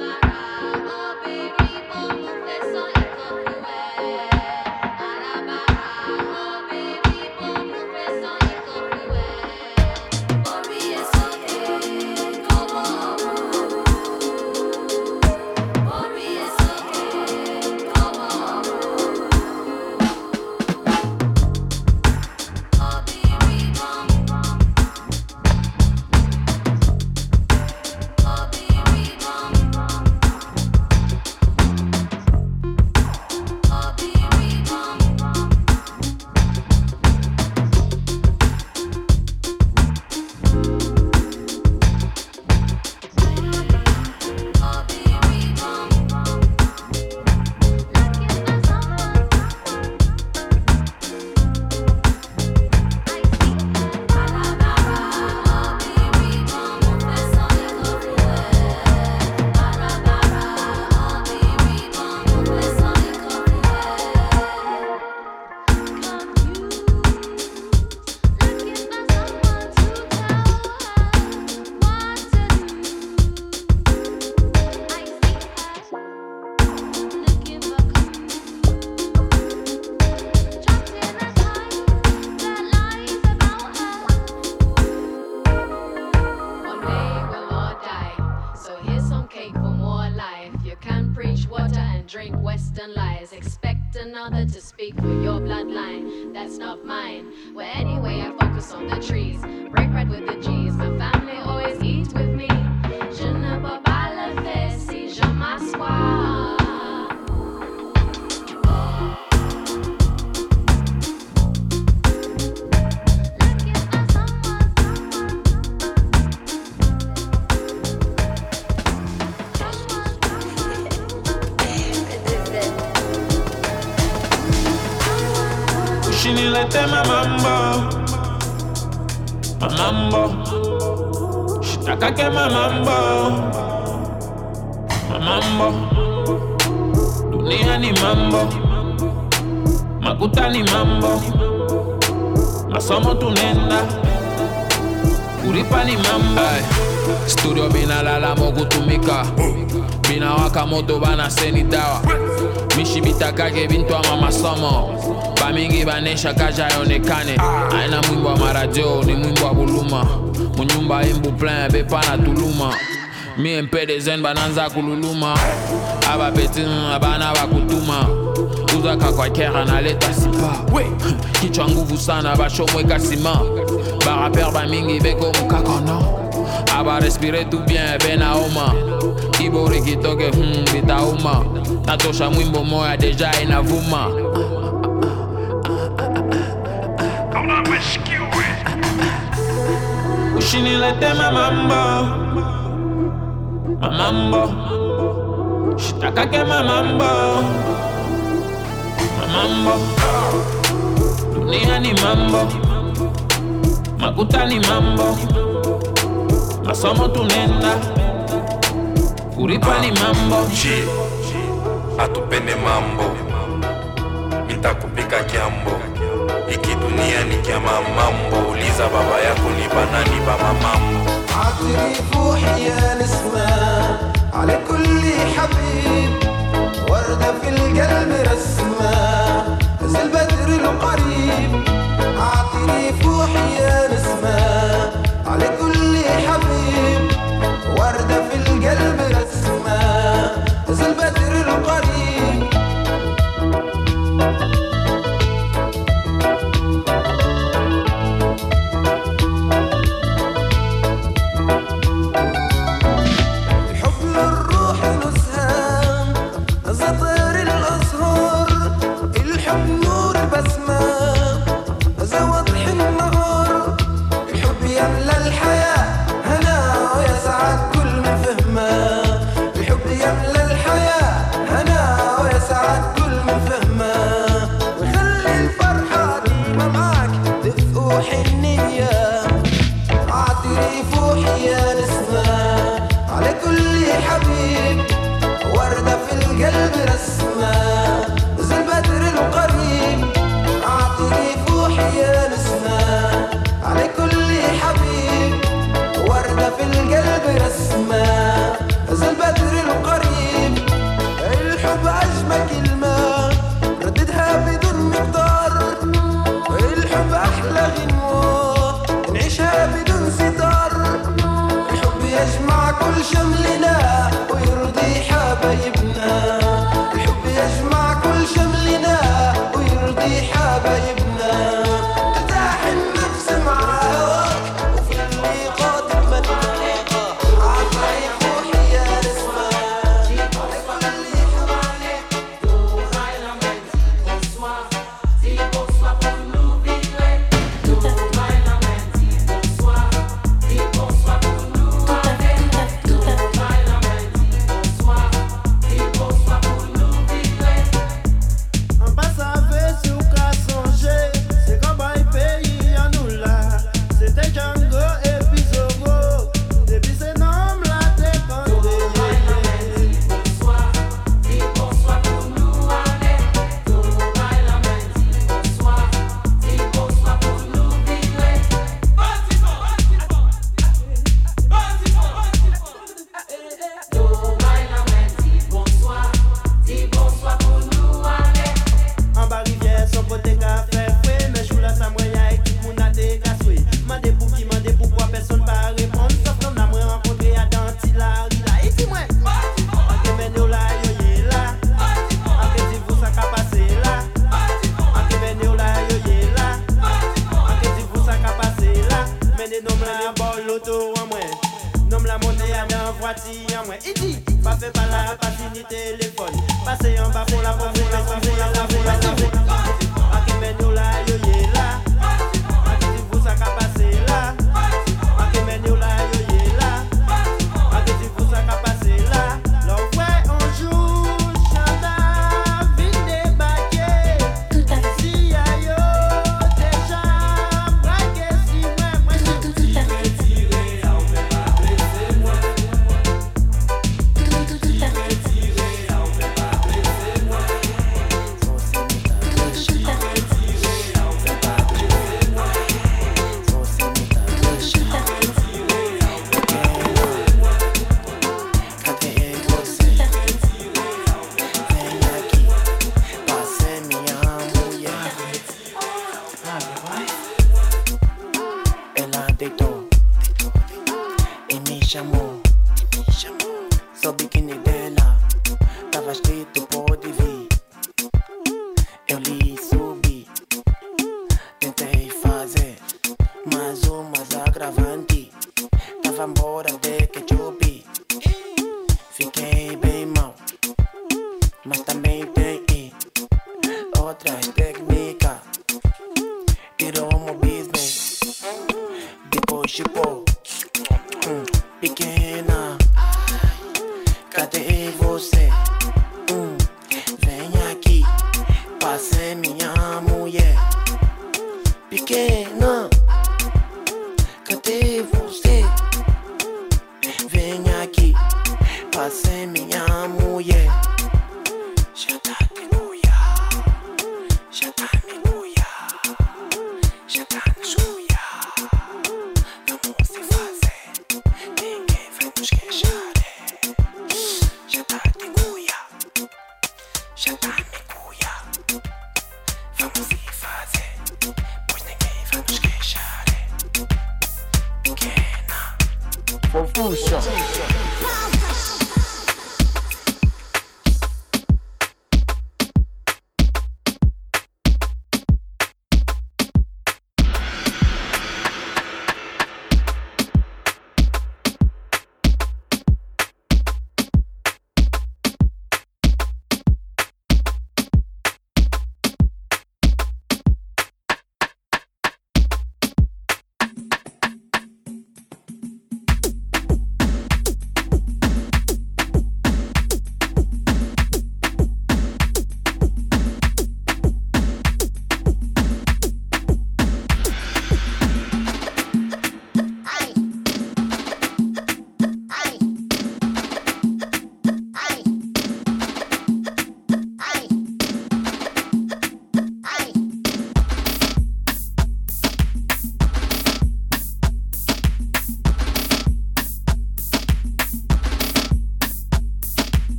back. Shitakake my mambo. dunia ni mambo makuta ni mambo masomo tunenda. Kulipa ni mambo Ay, studio binalala mokutumika. Binawaka moto banaseni dawa. Mishi bitakake bintwama masomo. Bamingi banesha kaja yonekane. Aina mwimbo wa maradio ni mwimbo wa buluma munyumba imbu plein bepana tuluma. Mie mpede zen bananza kululuma. Abapeti abana bakutuma uzaka kwa kera naleta sipa kichwa nguvu sana bashomweka sima. Baraper bamingi beko mukakono abarespire tu bien benaoma ibori kitoke hmm, bitauma. Natosha mwimbo moya deja inavuma Ushinilete mamambo mamambo shitakake mamambo mamambo dunia ni mambo. Makuta ni mambo. Masomo tunenda kuripa ni mambo. Je, atupende mambo. Mitakupika kiambo iki dunia ni kiama mambo kuniuliza baba ya kunipa na nipa mamambo على كل حبيب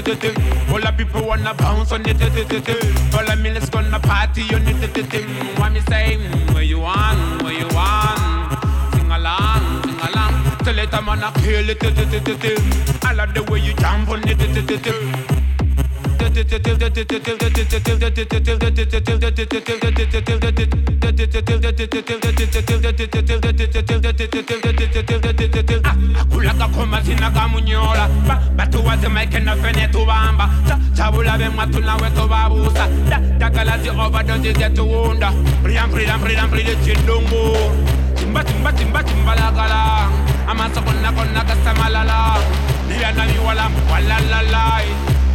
All the people wanna bounce on it. All the millions gonna party on it. What me say? Where you want? Where you want? Sing along, sing along. Tell it I'm gonna kill it. I love the way you jump on it kulaka koma sinakamunyola batuwazimekena fene tubamba chabula bemwa tunawe tubabusa dagala ziovadozi zetuwunda mpulilampulilampulilampulile chidungu timba timba timba timbalagala amasokonakonakasamalala nibyana biwalamu walalalayi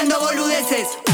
haciendo boludeces.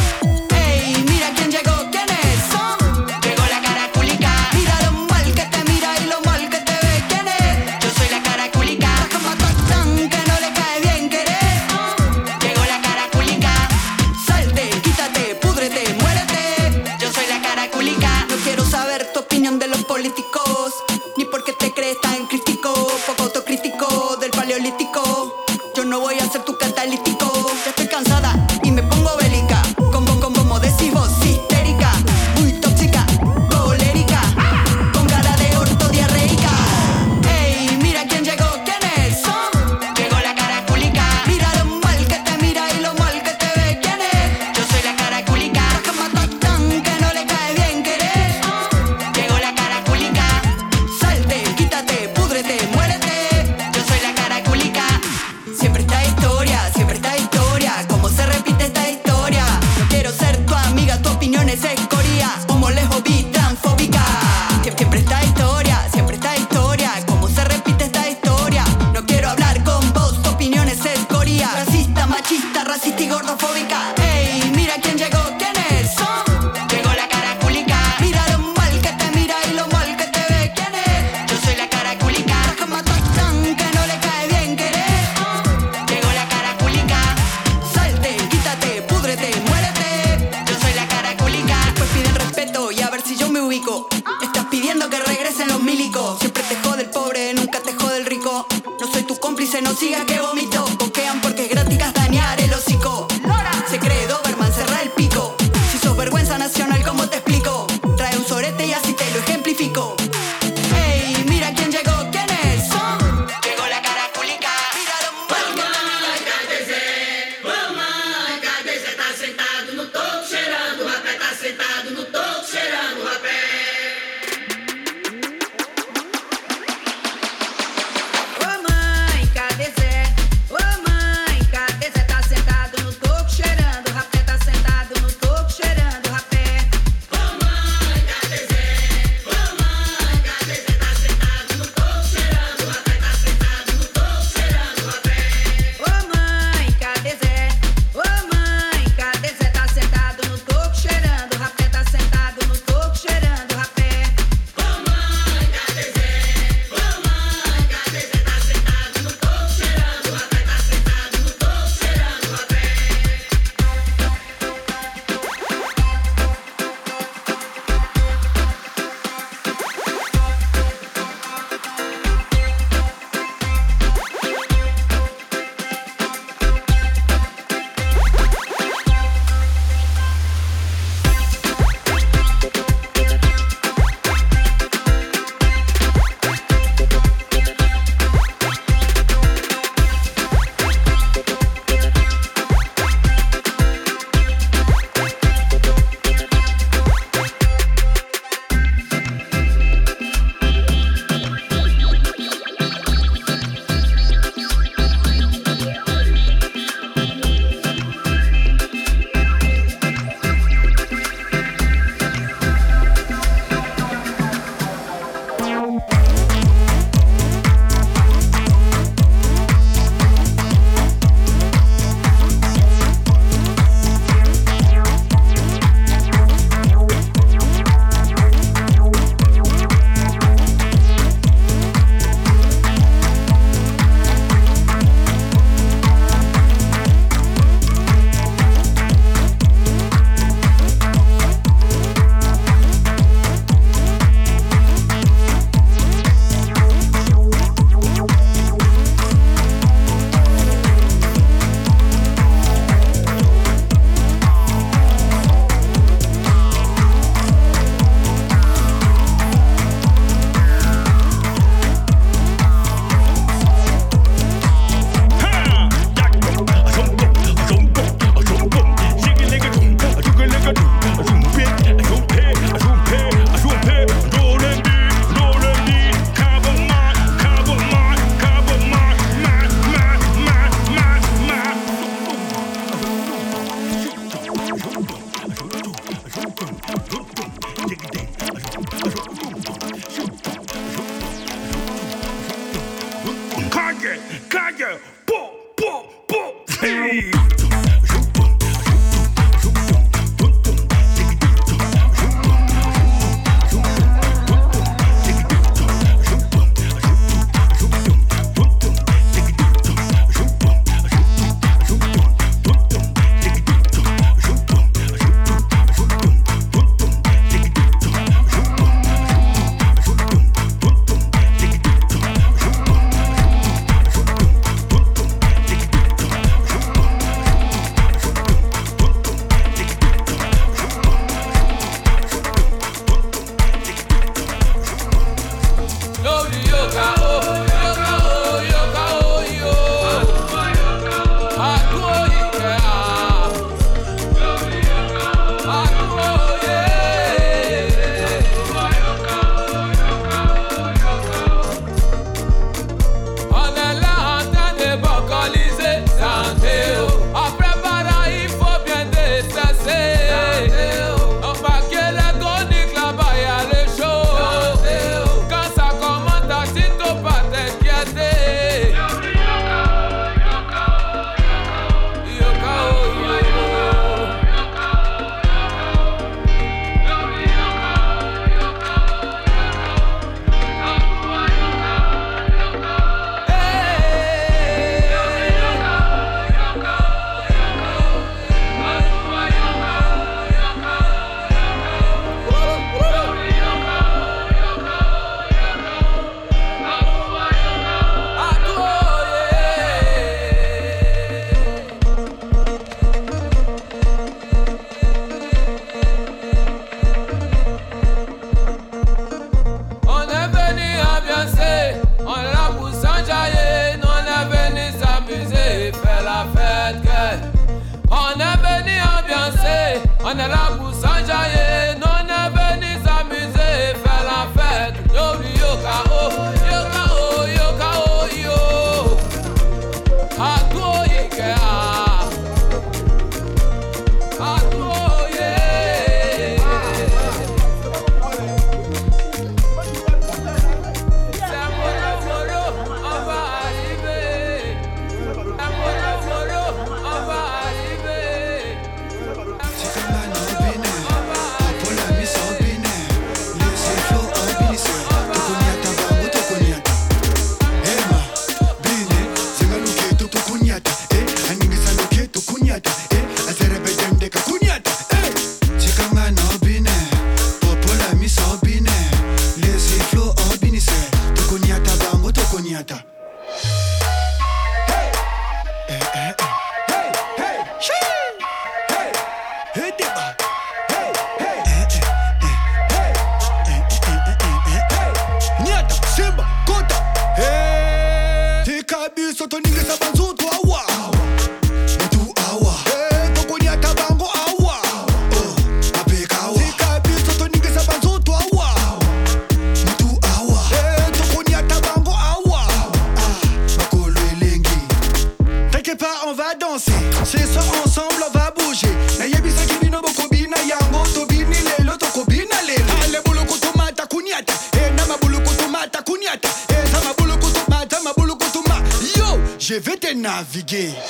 Gay.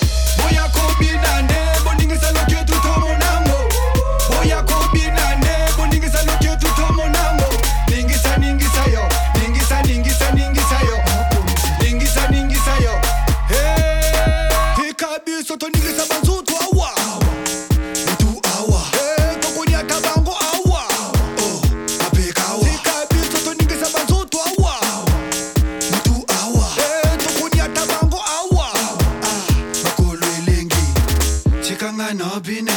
Tikangana obine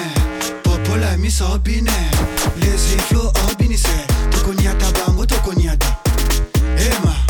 Popola misa obine. Lazy flow obinise Tokoniata bango tokoniata. Eh, Ema hey,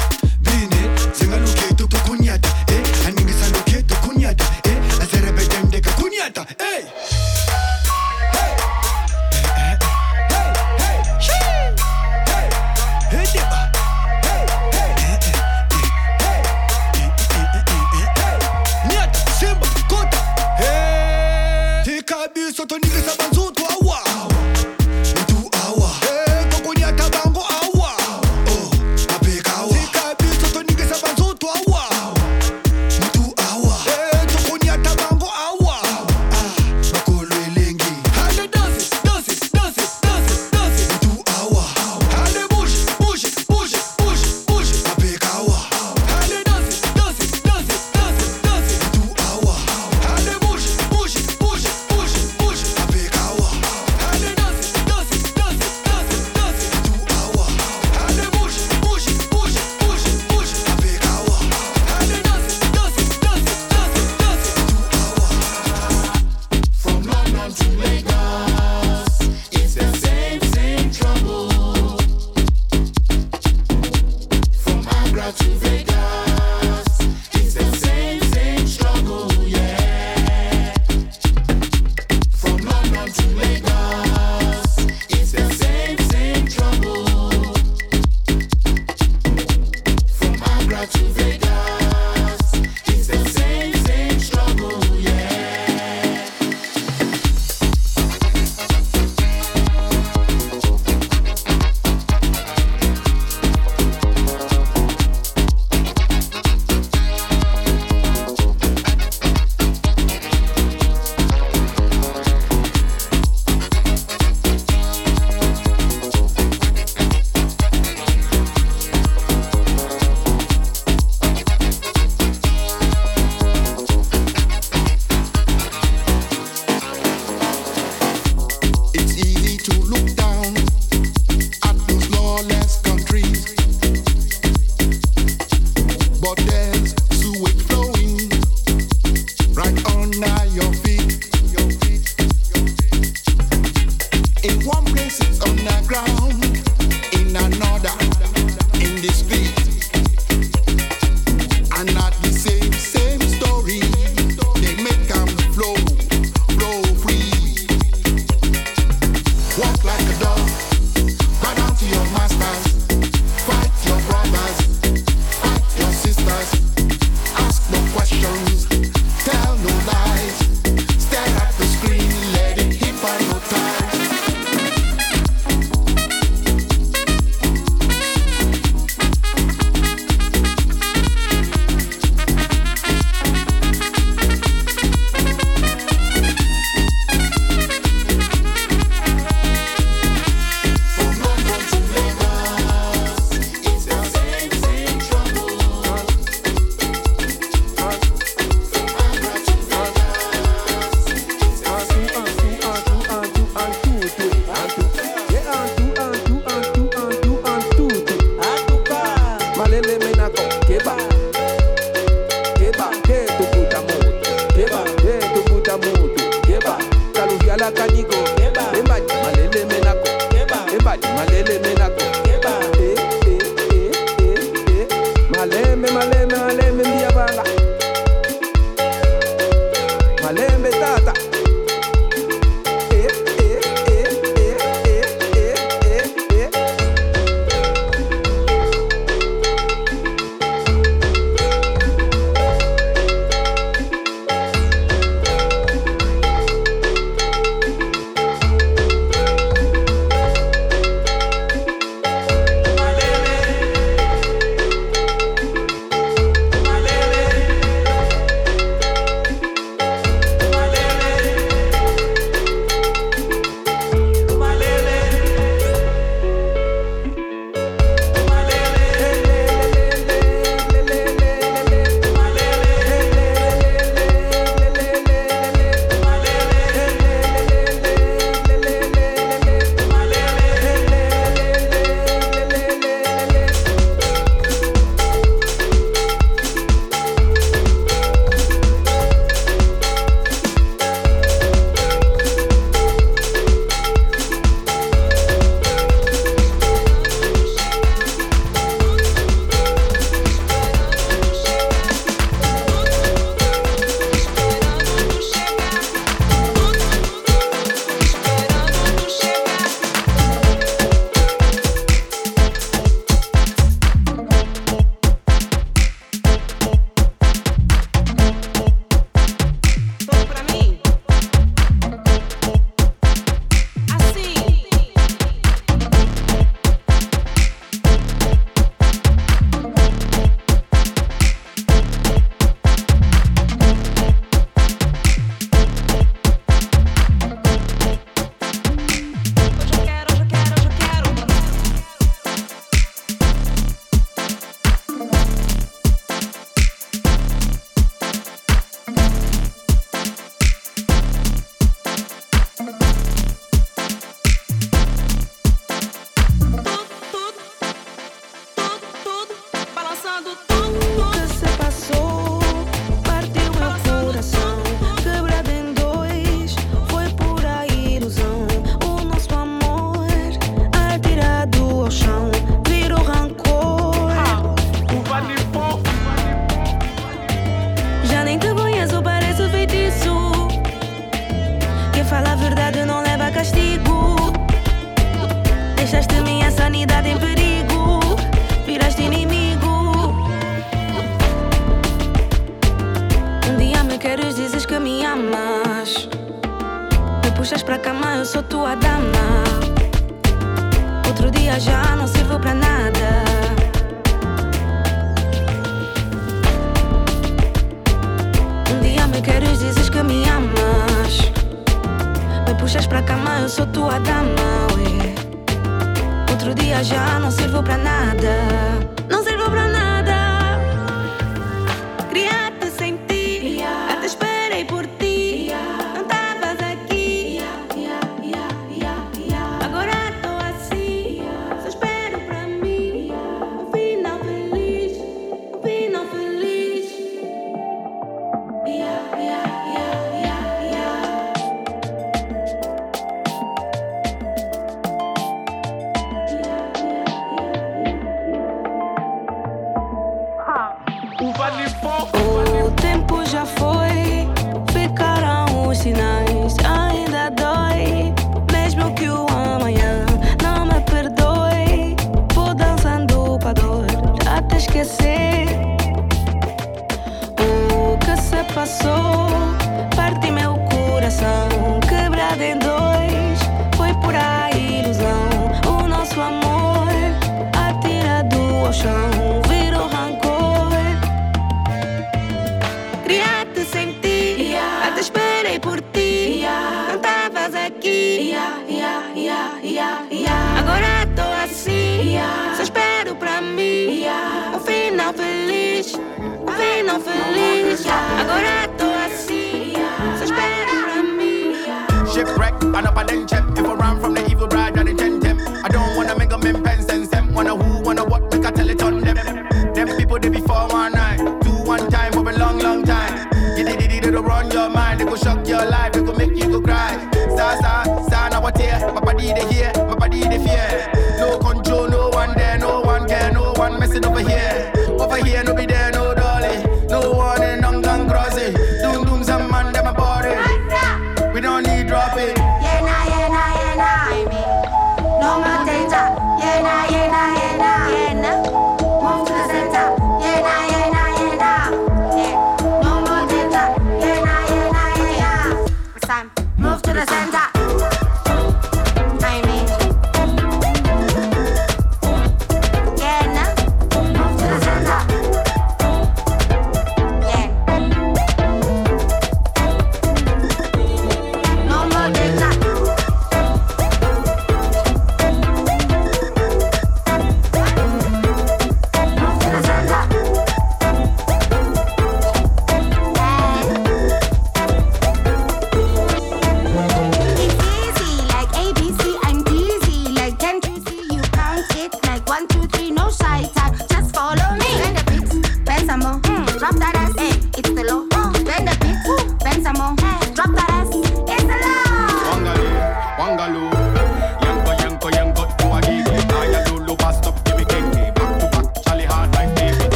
Cadigo.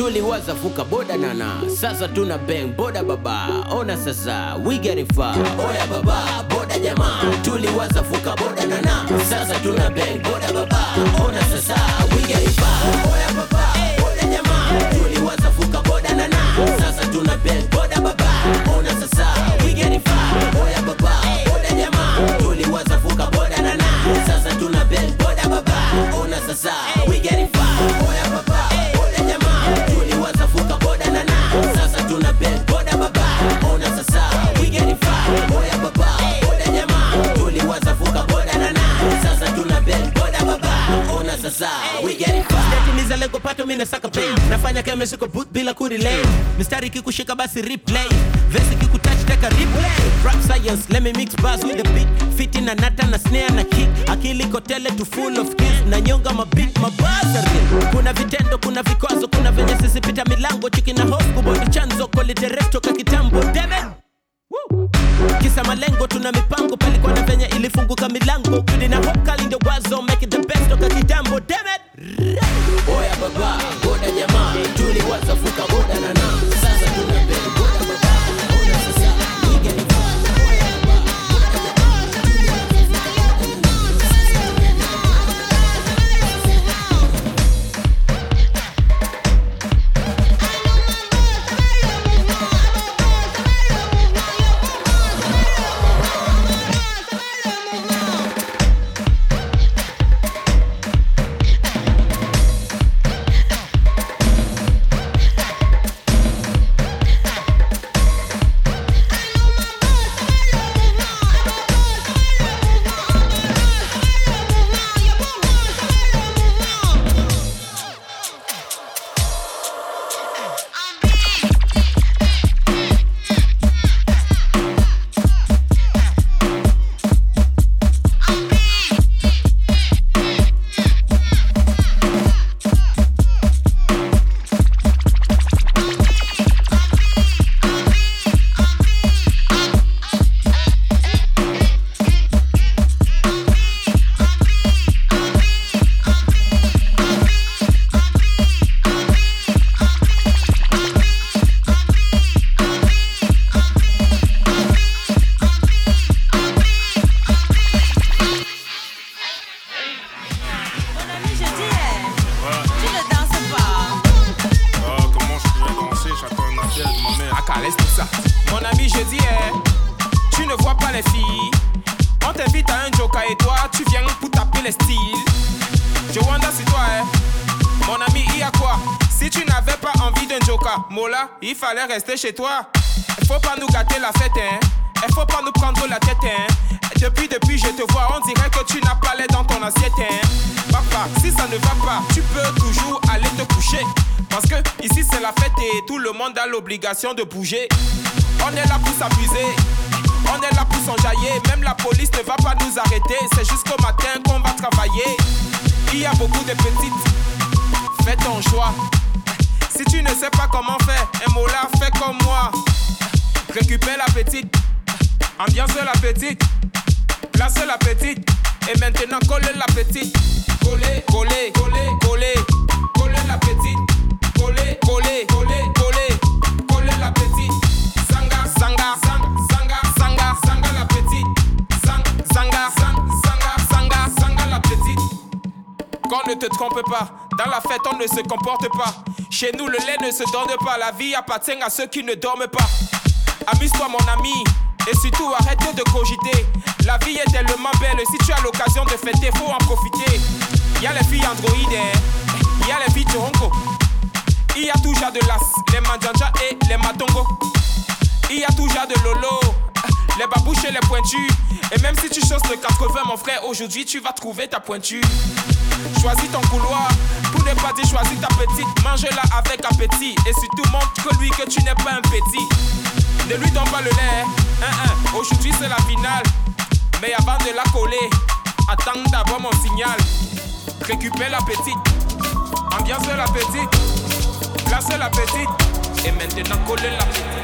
tuliwaza vuka boda nana, sasa tuna bang boda baba, ona sasa we getting far. Oya baba boda jamaa, tuliwaza vuka boda nana, sasa tuna bang boda baba, ona sasa we getting far. Oya baba. kipato mimi nasaka pay, nafanya kama siko boot bila kurelay, mistari kikushika basi replay, verse kikutouch taka replay, rap science let me mix bars with the beat, fit in a nata na snare na kick, akili kotele to full of kids na nyonga mabit mabaza, kuna vitendo kuna vikwazo kuna venye sisi pita milango. Chiki na hofu kubodo chanzo kole directo ka kitambo. Debe! Woo. Kisa malengo tuna mipango. Palikuwa na venye ilifunguka milango. Kudi na hope kali ndio wazo make it the best toka kitambo. Damn it boya baba boda jamaa, tuli wasafuka boda na rester chez toi. Faut pas nous gâter la fête, hein. Faut pas nous prendre la tête, hein. Depuis, depuis, je te vois, on dirait que tu n'as pas l'air dans ton assiette, hein. Papa, si ça ne va pas, tu peux toujours aller te coucher. Parce que ici c'est la fête et tout le monde a l'obligation de bouger. Coller, coller, coller, coller, coller la petite. Coller, coller, coller, coller, coller la petite. Sanga, sanga, sanga, sanga, sanga, sanga la petite. Sang, sanga, sang, sanga, sanga, sanga la petite. Qu'on ne te trompe pas, dans la fête on ne se comporte pas. Chez nous le lait ne se donne pas, la vie appartient à ceux qui ne dorment pas. Amuse-toi mon ami, et surtout arrête de cogiter. La vie est tellement belle, si tu as l'occasion de fêter, faut en profiter. Y a les filles androïdes, hein. y a les filles Torongo. Il y a toujours de las, les manjanja et les matongo. Il y a toujours de lolo, les babouches et les pointus. Et même si tu choses le 80, mon frère, aujourd'hui tu vas trouver ta pointure. Choisis ton couloir, pour ne pas dire choisis ta petite. Mange-la avec appétit. Et surtout montre lui que tu n'es pas un petit. Ne lui donne pas le lait. Hein, hein. Aujourd'hui c'est la finale. Mais avant de la coller, attends d'abord mon signal. Récupère la petite. Ambiance la petite. Place la petite. Et maintenant coller la petite.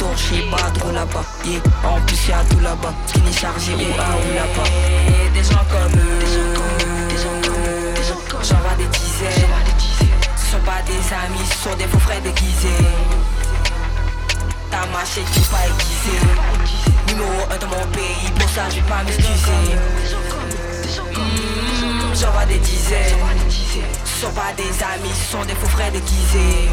Tour chez pas trop là-bas Yeah. En plus y'a tout là-bas. Skinny chargé ou A ou là-bas Des gens comme eux. J'en vois des dizaines. Ce sont pas des amis, ce sont des faux frères déguisés. Ta mâché qui pas aiguisé Numéro 1 dans mon pays, pour ça je vais pas m'excuser. Hmm, J'en vois des dizaines. Ce sont pas des amis, ce sont des faux frères déguisés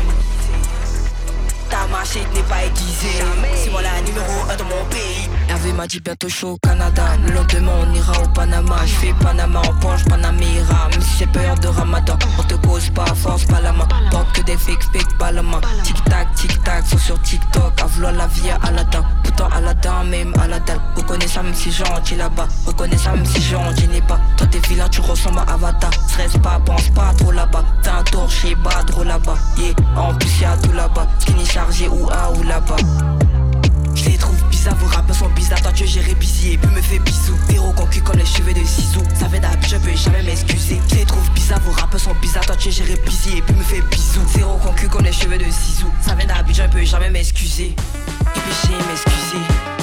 ma shit n'est pas aiguisée. C'est moi la numéro 1 dans mon pays. Hervé m'a dit bientôt chaud au Canada. Le lendemain, on ira au Panama. Je fais Panama en Porsche, Panamera. Même si c'est période de ramadan, on te cause pas, force pas la main. Porte que des fakes, fake pas la main. Tic tac, tic tac, sont sur TikTok. À vouloir la vie à Aladdin. Pourtant, Aladdin, même Aladdin. Reconnais ça, même si gentil là-bas. Reconnais ça, même si gentil n'est pas. Toi, t'es vilain, tu ressembles à Avatar. Stress pas, pense pas trop là-bas. T'as un torché, bas, trop là-bas. Yeah, en plus, y'a tout là-bas. Ou ou là-bas. Je les trouve bizarres, vos rappeurs sont bizarres. Toi, tu gérer busy et puis me fais bisous. Héros concu comme les cheveux de Zizou. Ça fait d'hab, je peux jamais m'excuser. Je les trouve bizarres, vos rappeurs sont bizarres. Toi, tu gérer busy et puis me fais bisous. Zéro concu comme les cheveux de Zizou. Ça fait d'hab, je peux jamais m'excuser. Et puis j'ai m'excuser.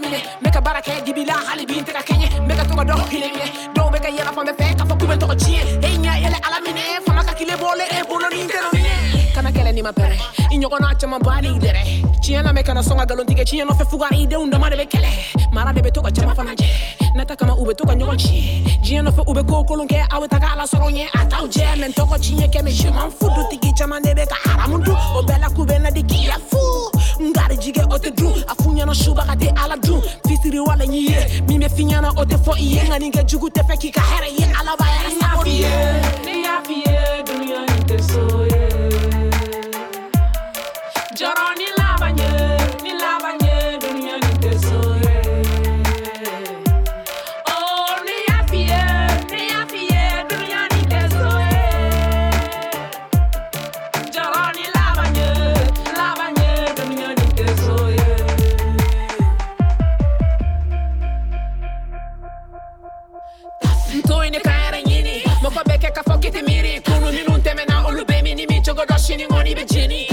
mine Make a bara kɛ dibila hali bi n tɛ ka Make a to ka dɔ hinɛ Do make a ka from the bɛɛ fɛ k'a fɔ k'u bɛ n tɔgɔ E ɲɛ yɛlɛ ala minɛ fanga ka kile bɔlen e bolo ni n tɛ Kana kɛlɛ n'i ma pɛrɛ i ɲɔgɔnna caman b'ali dɛrɛ Tiɲɛ lamɛn na songa ka galon tigɛ tiɲɛ nɔfɛ fugari i denw dama de bɛ kɛlɛ Mara de bɛ to ka jama fana jɛ Nata kama u bɛ to ka ɲɔgɔn tiɲɛ Diɲɛ nɔfɛ u bɛ ko kolon ala sɔrɔ ɲɛ a t'aw jɛ Mɛ n tɔgɔ tiɲɛ kɛ mɛ je m'en ka haramu dun O bɛɛ la k'u bɛ na fu N garijigɛ o tɛ fiɲɛna subaga tɛ ala dun fisiriwale ɲi ye min bɛ fiɲɛna o tɛ fɔ i ye ŋani kɛ jugu tɛ fɛ k'i ka hɛrɛ ye ala b'a yɛrɛ got a shiny money, bitch, Jenny.